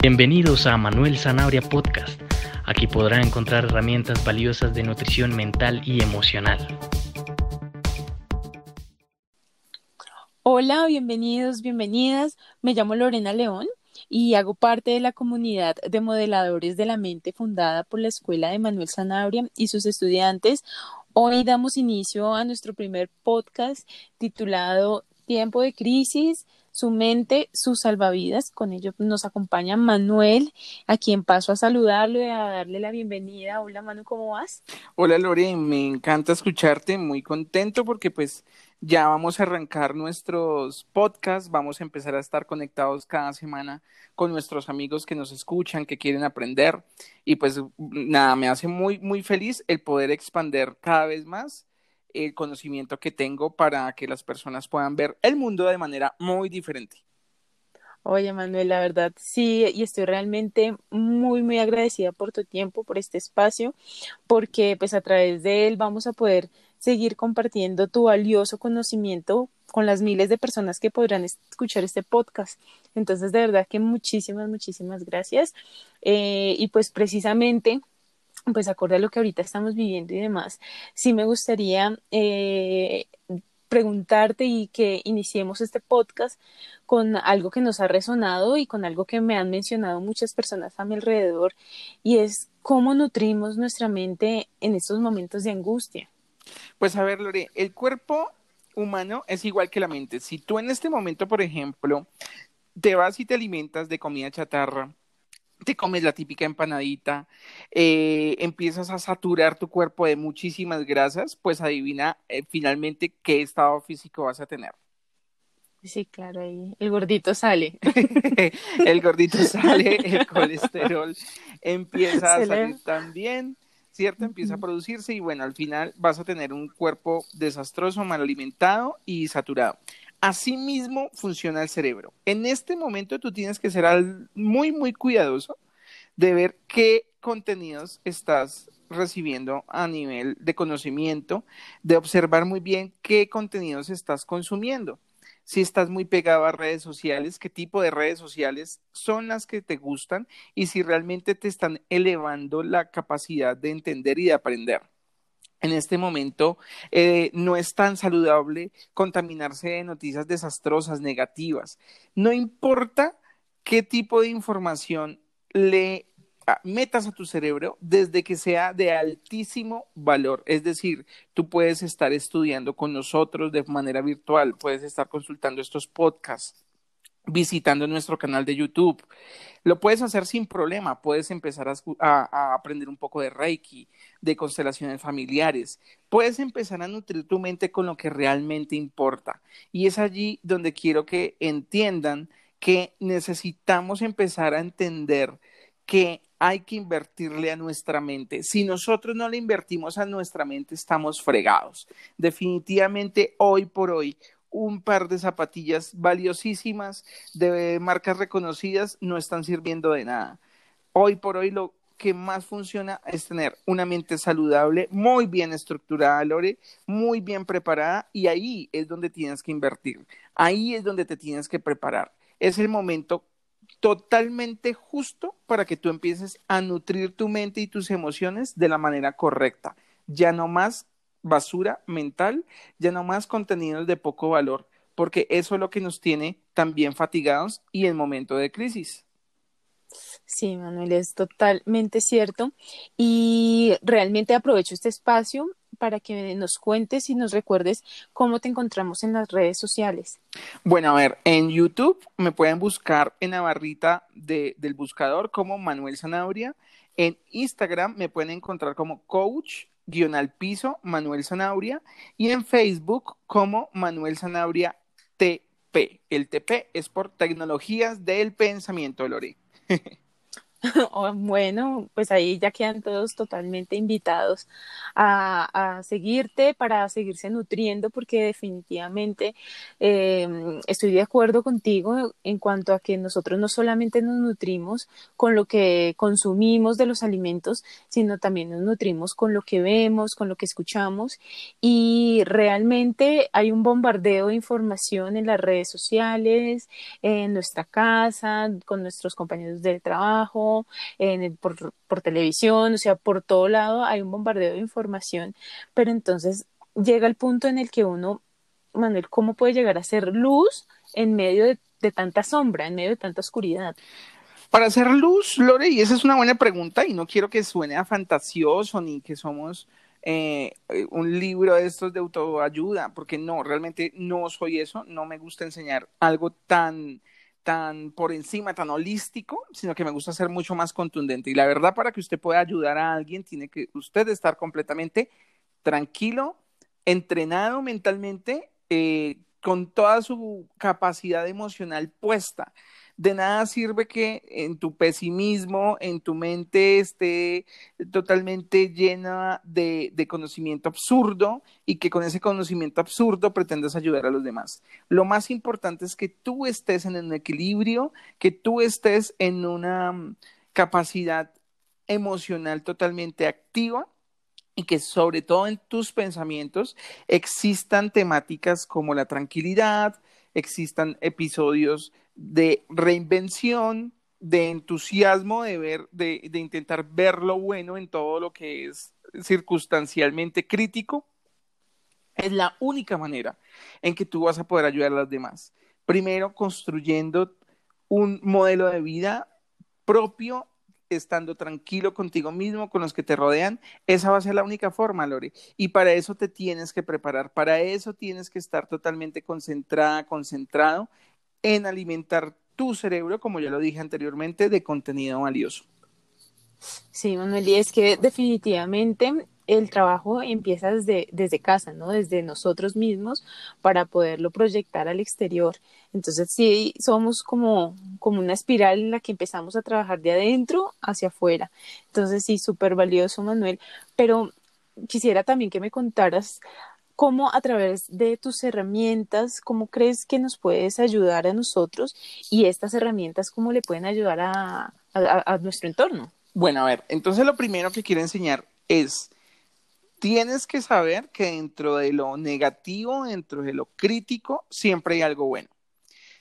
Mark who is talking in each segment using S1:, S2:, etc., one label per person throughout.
S1: Bienvenidos a Manuel Zanabria Podcast. Aquí podrá encontrar herramientas valiosas de nutrición mental y emocional.
S2: Hola, bienvenidos, bienvenidas. Me llamo Lorena León y hago parte de la comunidad de modeladores de la mente fundada por la Escuela de Manuel Zanabria y sus estudiantes. Hoy damos inicio a nuestro primer podcast titulado Tiempo de Crisis, su mente, sus salvavidas. Con ello nos acompaña Manuel, a quien paso a saludarlo y a darle la bienvenida. Hola Manu, ¿cómo vas?
S3: Hola Lore, me encanta escucharte, muy contento porque pues ya vamos a arrancar nuestros podcasts, vamos a empezar a estar conectados cada semana con nuestros amigos que nos escuchan, que quieren aprender y pues nada, me hace muy, muy feliz el poder expander cada vez más el conocimiento que tengo para que las personas puedan ver el mundo de manera muy diferente.
S2: Oye, Manuel, la verdad sí, y estoy realmente muy, muy agradecida por tu tiempo, por este espacio, porque pues a través de él vamos a poder seguir compartiendo tu valioso conocimiento con las miles de personas que podrán escuchar este podcast. Entonces, de verdad que muchísimas, muchísimas gracias. Eh, y pues precisamente pues acorde a lo que ahorita estamos viviendo y demás, sí me gustaría eh, preguntarte y que iniciemos este podcast con algo que nos ha resonado y con algo que me han mencionado muchas personas a mi alrededor y es cómo nutrimos nuestra mente en estos momentos de angustia.
S3: Pues a ver, Lore, el cuerpo humano es igual que la mente. Si tú en este momento, por ejemplo, te vas y te alimentas de comida chatarra, te comes la típica empanadita, eh, empiezas a saturar tu cuerpo de muchísimas grasas, pues adivina eh, finalmente qué estado físico vas a tener.
S2: Sí, claro, ahí el gordito sale.
S3: el gordito sale, el colesterol empieza a salir también, ¿cierto? Empieza a producirse y bueno, al final vas a tener un cuerpo desastroso, mal alimentado y saturado. Así mismo funciona el cerebro. En este momento tú tienes que ser muy, muy cuidadoso de ver qué contenidos estás recibiendo a nivel de conocimiento, de observar muy bien qué contenidos estás consumiendo. Si estás muy pegado a redes sociales, qué tipo de redes sociales son las que te gustan y si realmente te están elevando la capacidad de entender y de aprender en este momento eh, no es tan saludable contaminarse de noticias desastrosas, negativas. No importa qué tipo de información le ah, metas a tu cerebro desde que sea de altísimo valor. Es decir, tú puedes estar estudiando con nosotros de manera virtual, puedes estar consultando estos podcasts, visitando nuestro canal de YouTube. Lo puedes hacer sin problema, puedes empezar a, aprender un poco de Reiki, de constelaciones familiares, puedes empezar a nutrir tu mente con lo que realmente importa. Y es allí donde quiero que entiendan que necesitamos empezar a entender que hay que invertirle a nuestra mente. Si nosotros no le invertimos a nuestra mente, estamos fregados. Definitivamente, hoy por hoy, un par de zapatillas valiosísimas de marcas reconocidas no están sirviendo de nada. Hoy por hoy lo que más funciona es tener una mente saludable, muy bien estructurada, Lore, muy bien preparada y ahí es donde tienes que invertir. Ahí es donde te tienes que preparar. Es el momento totalmente justo para que tú empieces a nutrir tu mente y tus emociones de la manera correcta. Ya no más basura mental, ya no más contenidos de poco valor, porque eso es lo que nos tiene también fatigados y en momento de crisis.
S2: Sí, Manuel, es totalmente cierto. Y realmente aprovecho este espacio para que nos cuentes y nos recuerdes cómo te encontramos en las redes sociales.
S3: Bueno, a ver, en YouTube me pueden buscar en la barrita de, del buscador como Manuel Zanabria. En Instagram me pueden encontrar como coach guion al piso, Manuel Zanabria, y en Facebook como Manuel Zanabria TP. El TP es por Tecnologías del Pensamiento, Lore.
S2: bueno, pues ahí ya quedan todos totalmente invitados a, seguirte para seguirse nutriendo, porque definitivamente em, estoy de acuerdo contigo en cuanto a que nosotros no solamente nos nutrimos con lo que consumimos de los alimentos, sino también nos nutrimos con lo que vemos, con lo que escuchamos. Y realmente hay un bombardeo de información en las redes sociales, en nuestra casa, con nuestros compañeros de trabajo por, televisión, o sea, por todo lado hay un bombardeo de información, pero entonces llega el punto en el que uno, Manuel, ¿cómo puede llegar a ser luz en medio de, tanta sombra, en medio de tanta oscuridad?
S3: Para hacer luz, Lore, y esa es una buena pregunta, y no quiero que suene a fantasioso ni que somos eh, un libro de estos de autoayuda, porque no, realmente no soy eso, no me gusta enseñar algo tan tan por encima, tan holístico, sino que me gusta ser mucho más contundente. Y la verdad, para que usted pueda ayudar a alguien, tiene que usted estar completamente tranquilo, entrenado mentalmente, eh, con toda su capacidad emocional puesta de nada sirve que en tu pesimismo, en tu mente esté totalmente llena de, conocimiento absurdo y que con ese conocimiento absurdo pretendas ayudar a los demás. Lo más importante es que tú estés en un equilibrio, que tú estés en una mm, capacidad emocional totalmente activa y que sobre todo en tus pensamientos existan temáticas como la tranquilidad, existan episodios de reinvención, de entusiasmo, de ver, de, intentar ver lo bueno en todo lo que es circunstancialmente crítico, es la única manera en que tú vas a poder ayudar a los demás. Primero, construyendo un modelo de vida propio, estando tranquilo contigo mismo, con los que te rodean. Esa va a ser la única forma, Lore. Y para eso te tienes que preparar, para eso tienes que estar totalmente concentrada, concentrado en alimentar tu cerebro, como ya lo dije anteriormente, de contenido valioso.
S2: Sí, Manuel, y es que definitivamente el trabajo empieza desde, desde casa, ¿no? Desde nosotros mismos para poderlo proyectar al exterior. Entonces, sí, somos como, como una espiral en la que empezamos a trabajar de adentro hacia afuera. Entonces, sí, súper valioso, Manuel. Pero quisiera también que me contaras cómo a través de tus herramientas, cómo crees que nos puedes ayudar a nosotros y estas herramientas, cómo le pueden ayudar a, a, nuestro entorno.
S3: Bueno, a ver, entonces lo primero que quiero enseñar es, tienes que saber que dentro de lo negativo, dentro de lo crítico, siempre hay algo bueno.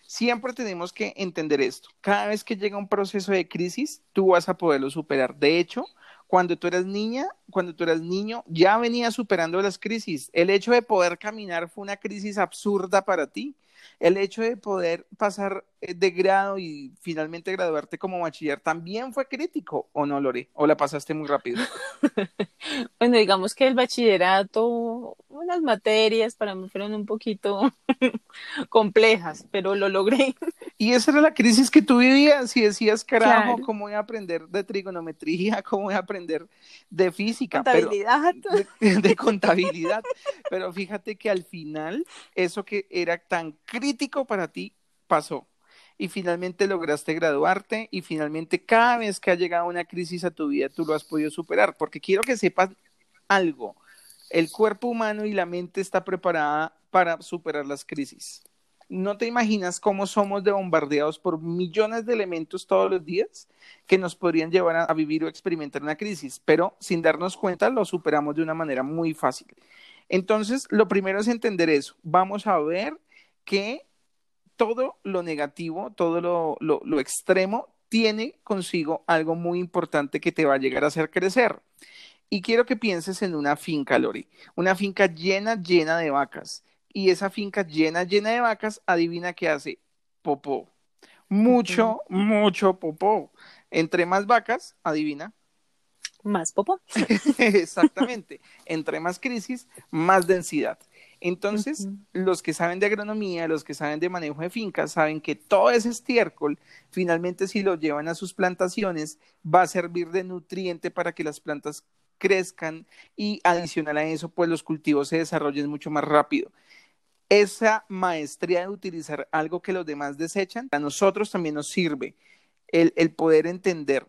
S3: Siempre tenemos que entender esto. Cada vez que llega un proceso de crisis, tú vas a poderlo superar. De hecho, cuando tú eras niña, cuando tú eras niño, ya venías superando las crisis. El hecho de poder caminar fue una crisis absurda para ti. El hecho de poder pasar eh, de grado y finalmente graduarte como bachiller también fue crítico, ¿o no, Lore? ¿O la pasaste muy rápido?
S2: bueno, digamos que el bachillerato, unas materias para mí fueron un poquito complejas, pero lo logré.
S3: Y esa era la crisis que tú vivías y decías, carajo, ¿cómo voy a aprender de trigonometría? ¿Cómo voy a aprender de física?
S2: Contabilidad.
S3: de, contabilidad. Pero fíjate que al final, eso que era tan crítico para ti, pasó. Y finalmente lograste graduarte y finalmente cada vez que ha llegado una crisis a tu vida, tú lo has podido superar. Porque quiero que sepas algo. El cuerpo humano y la mente está preparada para superar las crisis no te imaginas cómo somos de bombardeados por millones de elementos todos los días que nos podrían llevar a, vivir o experimentar una crisis, pero sin darnos cuenta lo superamos de una manera muy fácil. Entonces, lo primero es entender eso. Vamos a ver que todo lo negativo, todo lo, lo extremo, tiene consigo algo muy importante que te va a llegar a hacer crecer. Y quiero que pienses en una finca, Lori, una finca llena, llena de vacas y esa finca llena, llena de vacas, adivina qué hace, popó. Mucho, mucho popó. Entre más vacas, adivina.
S2: Más popó.
S3: Exactamente. Entre más crisis, más densidad. Entonces, los que saben de agronomía, los que saben de manejo de fincas, saben que todo ese estiércol, finalmente si lo llevan a sus plantaciones, va a servir de nutriente para que las plantas crezcan y adicional a eso, pues los cultivos se desarrollen mucho más rápido. Esa maestría de utilizar algo que los demás desechan, a nosotros también nos sirve el, poder entender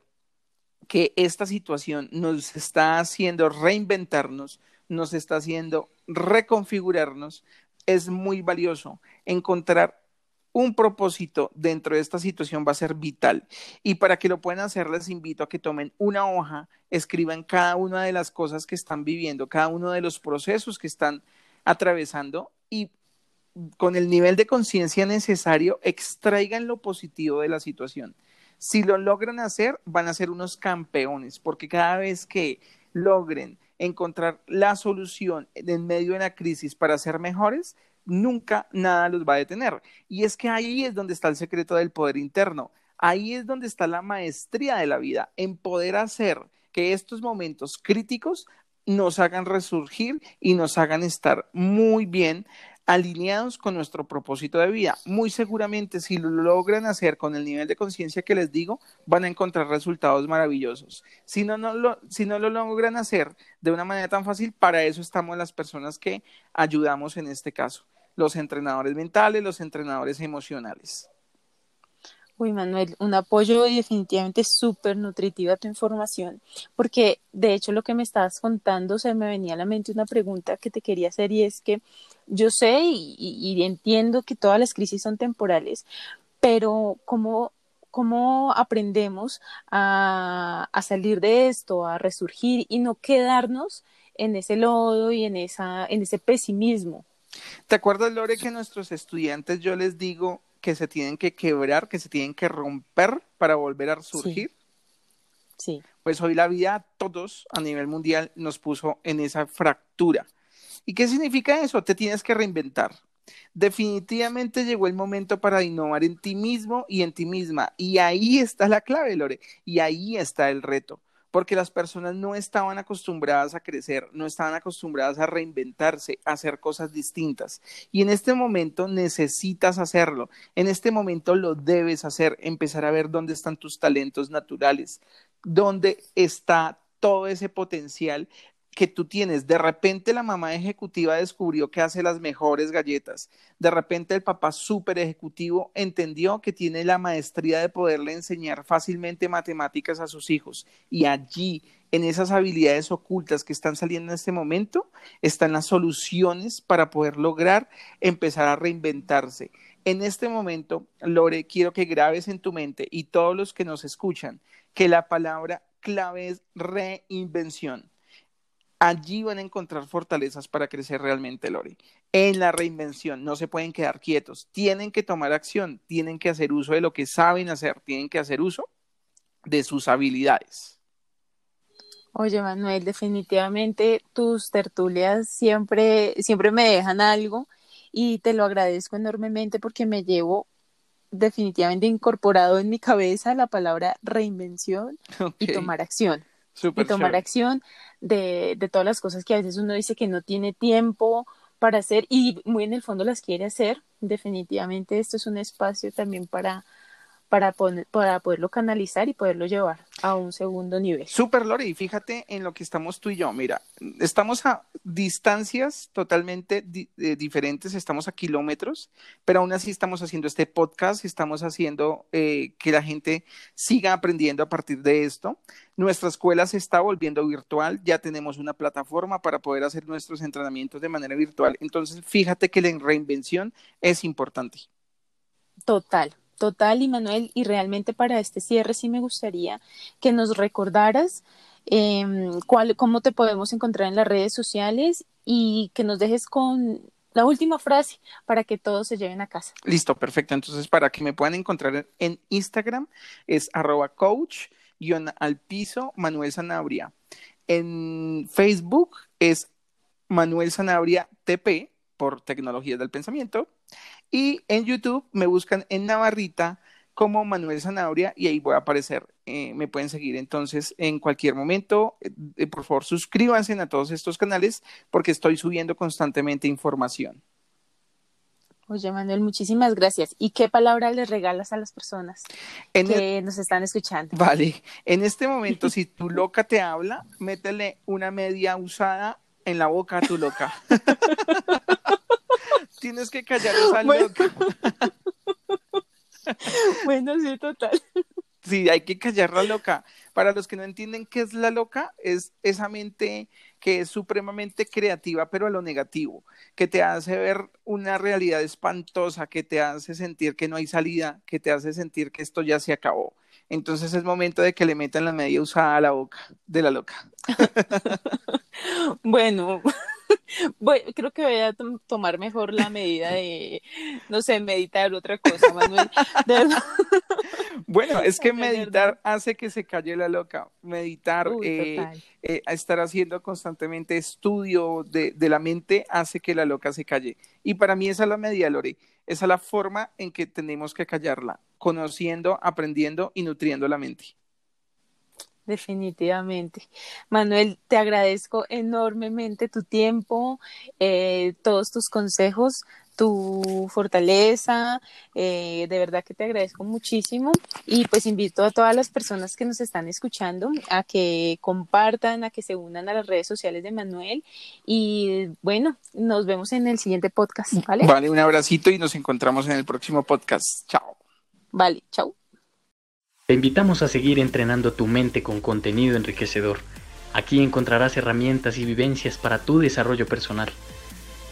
S3: que esta situación nos está haciendo reinventarnos, nos está haciendo reconfigurarnos, es muy valioso. Encontrar un propósito dentro de esta situación va a ser vital. Y para que lo puedan hacer, les invito a que tomen una hoja, escriban cada una de las cosas que están viviendo, cada uno de los procesos que están atravesando y con el nivel de conciencia necesario, extraigan lo positivo de la situación. Si lo logran hacer, van a ser unos campeones, porque cada vez que logren encontrar la solución en medio de la crisis para ser mejores, nunca nada los va a detener. Y es que ahí es donde está el secreto del poder interno. Ahí es donde está la maestría de la vida, en poder hacer que estos momentos críticos nos hagan resurgir y nos hagan estar muy bien alineados con nuestro propósito de vida. Muy seguramente si lo logran hacer con el nivel de conciencia que les digo, van a encontrar resultados maravillosos. Si no, no lo, si no lo logran hacer de una manera tan fácil, para eso estamos las personas que ayudamos en este caso, los entrenadores mentales, los entrenadores emocionales.
S2: Uy, Manuel, un apoyo y definitivamente súper nutritiva tu información, porque de hecho lo que me estabas contando se me venía a la mente una pregunta que te quería hacer y es que yo sé y, entiendo que todas las crisis son temporales, pero ¿cómo, cómo aprendemos a, salir de esto, a resurgir y no quedarnos en ese lodo y en, esa, en ese pesimismo?
S3: ¿Te acuerdas, Lore, que a nuestros estudiantes yo les digo que se tienen que quebrar, que se tienen que romper para volver a surgir.
S2: Sí.
S3: Pues hoy la vida a todos a nivel mundial nos puso en esa fractura. ¿Y qué significa eso? Te tienes que reinventar. Definitivamente llegó el momento para innovar en ti mismo y en ti misma. Y ahí está la clave, Lore. Y ahí está el reto porque las personas no estaban acostumbradas a crecer, no estaban acostumbradas a reinventarse, a hacer cosas distintas. Y en este momento necesitas hacerlo, en este momento lo debes hacer, empezar a ver dónde están tus talentos naturales, dónde está todo ese potencial que tú tienes. De repente la mamá ejecutiva descubrió que hace las mejores galletas. De repente el papá súper ejecutivo entendió que tiene la maestría de poderle enseñar fácilmente matemáticas a sus hijos. Y allí, en esas habilidades ocultas que están saliendo en este momento, están las soluciones para poder lograr empezar a reinventarse. En este momento, Lore, quiero que grabes en tu mente y todos los que nos escuchan que la palabra clave es reinvención Allí van a encontrar fortalezas para crecer realmente, Lori. En la reinvención, no se pueden quedar quietos, tienen que tomar acción, tienen que hacer uso de lo que saben hacer, tienen que hacer uso de sus habilidades.
S2: Oye, Manuel, definitivamente tus tertulias siempre, siempre me dejan algo y te lo agradezco enormemente porque me llevo definitivamente incorporado en mi cabeza la palabra reinvención y tomar acción y tomar acción de, de todas las cosas que a veces uno dice que no tiene tiempo para hacer y muy en el fondo las quiere hacer. Definitivamente esto es un espacio también para, para, para poderlo canalizar y poderlo llevar a un segundo nivel.
S3: Super, Lori, y fíjate en lo que estamos tú y yo. Mira, estamos a distancias totalmente eh, diferentes, estamos a kilómetros, pero aún así estamos haciendo este podcast, estamos haciendo eh, que la gente siga aprendiendo a partir de esto. Nuestra escuela se está volviendo virtual, ya tenemos una plataforma para poder hacer nuestros entrenamientos de manera virtual. Entonces, fíjate que la reinvención es importante.
S2: Total, Total, y Manuel, y realmente para este cierre sí me gustaría que nos recordaras em, cuál, cómo te podemos encontrar en las redes sociales y que nos dejes con la última frase para que todos se lleven a casa.
S3: Listo, perfecto. Entonces, para que me puedan encontrar en Instagram es arroba coach al piso Manuel Sanabria. En Facebook es Manuel Sanabria TP por Tecnologías del Pensamiento. Y en YouTube me buscan en Navarrita como Manuel Zanabria y ahí voy a aparecer. Eh, me pueden seguir entonces en cualquier momento. Eh, por favor, suscríbanse a todos estos canales porque estoy subiendo constantemente información.
S2: Oye, Manuel, muchísimas gracias. ¿Y qué palabra les regalas a las personas que nos están escuchando?
S3: Vale, en este momento, si tu loca te habla, métele una media usada en la boca a tu loca. Tienes que callar esa
S2: bueno. loca. bueno, sí, total.
S3: Sí, hay que callar la loca. Para los que no entienden qué es la loca, es esa mente que es supremamente creativa, pero a lo negativo, que te hace ver una realidad espantosa, que te hace sentir que no hay salida, que te hace sentir que esto ya se acabó. Entonces es momento de que le metan la media usada a la boca de la loca.
S2: bueno, creo que voy a tomar mejor la medida de, no sé, meditar otra cosa, Manuel.
S3: bueno, es que meditar hace que se calle la loca. Meditar, eh, eh, estar haciendo constantemente estudio de, de, la mente hace que la loca se calle. Y para mí esa es la medida, Lore. Esa es la forma en que tenemos que callarla, conociendo, aprendiendo y nutriendo la mente.
S2: Definitivamente. Manuel, te agradezco enormemente tu tiempo, eh, todos tus consejos, tu fortaleza, eh, de verdad que te agradezco muchísimo y pues invito a todas las personas que nos están escuchando a que compartan, a que se unan a las redes sociales de Manuel y bueno, nos vemos en el siguiente podcast, ¿vale?
S3: Vale, un abracito y nos encontramos en el próximo podcast. Chao.
S2: Vale, chao.
S1: Te invitamos a seguir entrenando tu mente con contenido enriquecedor. Aquí encontrarás herramientas y vivencias para tu desarrollo personal.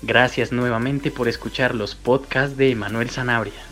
S1: Gracias nuevamente por escuchar los podcasts de Manuel Sanabria.